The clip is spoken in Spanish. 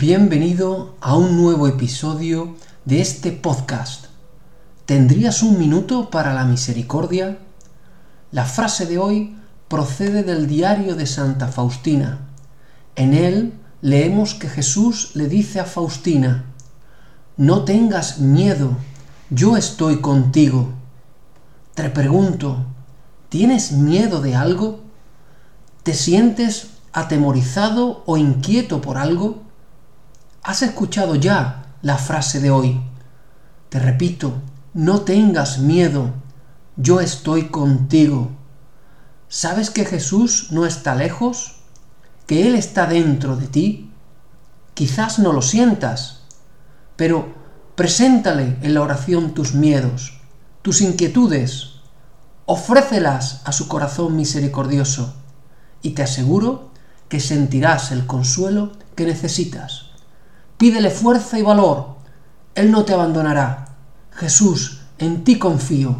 Bienvenido a un nuevo episodio de este podcast. ¿Tendrías un minuto para la misericordia? La frase de hoy procede del diario de Santa Faustina. En él leemos que Jesús le dice a Faustina, No tengas miedo, yo estoy contigo. Te pregunto, ¿tienes miedo de algo? ¿Te sientes atemorizado o inquieto por algo? ¿Has escuchado ya la frase de hoy? Te repito, no tengas miedo, yo estoy contigo. ¿Sabes que Jesús no está lejos? ¿Que Él está dentro de ti? Quizás no lo sientas, pero preséntale en la oración tus miedos, tus inquietudes, ofrécelas a su corazón misericordioso y te aseguro que sentirás el consuelo que necesitas. Pídele fuerza y valor. Él no te abandonará. Jesús, en ti confío.